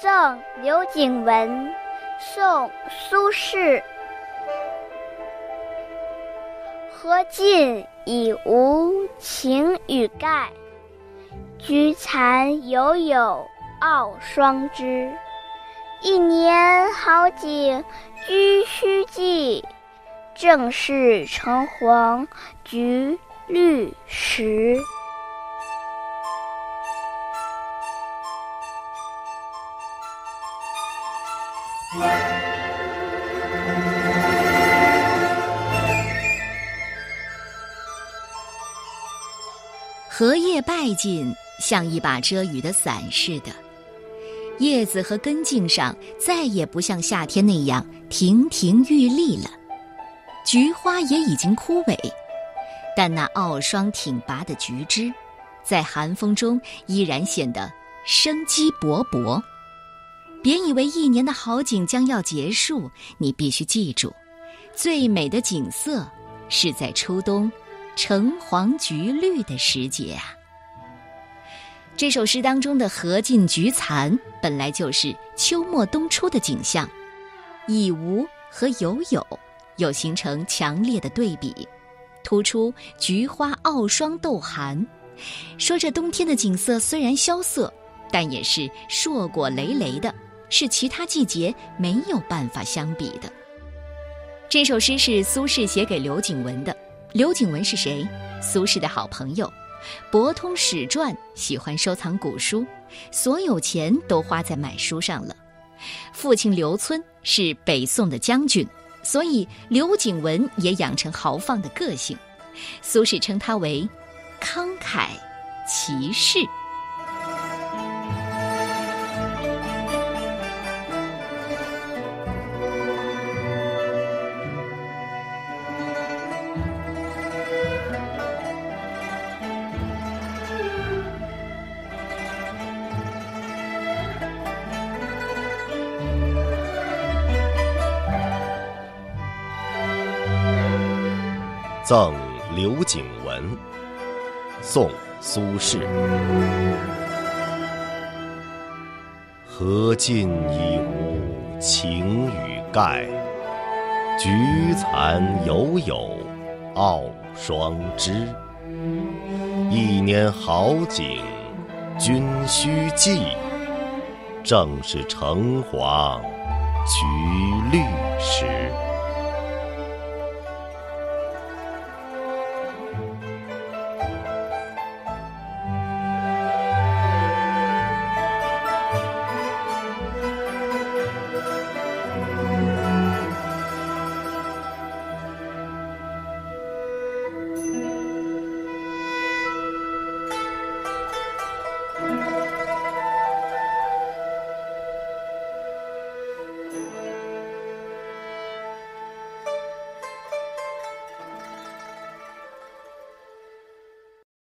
赠刘景文，宋·苏轼。荷尽已无擎雨盖，菊残犹有傲霜枝。一年好景君须记，正是橙黄橘绿时。荷叶败尽，像一把遮雨的伞似的，叶子和根茎上再也不像夏天那样亭亭玉立了。菊花也已经枯萎，但那傲霜挺拔的菊枝，在寒风中依然显得生机勃勃。别以为一年的好景将要结束，你必须记住，最美的景色是在初冬。橙黄橘绿的时节啊！这首诗当中的“荷尽菊残”本来就是秋末冬初的景象，“已无”和“犹有”又形成强烈的对比，突出菊花傲霜斗寒，说这冬天的景色虽然萧瑟，但也是硕果累累的，是其他季节没有办法相比的。这首诗是苏轼写给刘景文的。刘景文是谁？苏轼的好朋友，博通史传，喜欢收藏古书，所有钱都花在买书上了。父亲刘村是北宋的将军，所以刘景文也养成豪放的个性。苏轼称他为慷慨奇士。赠刘景文，宋·苏轼。荷尽已无擎雨盖，菊残犹有傲霜枝。一年好景君须记，正是橙黄橘绿时。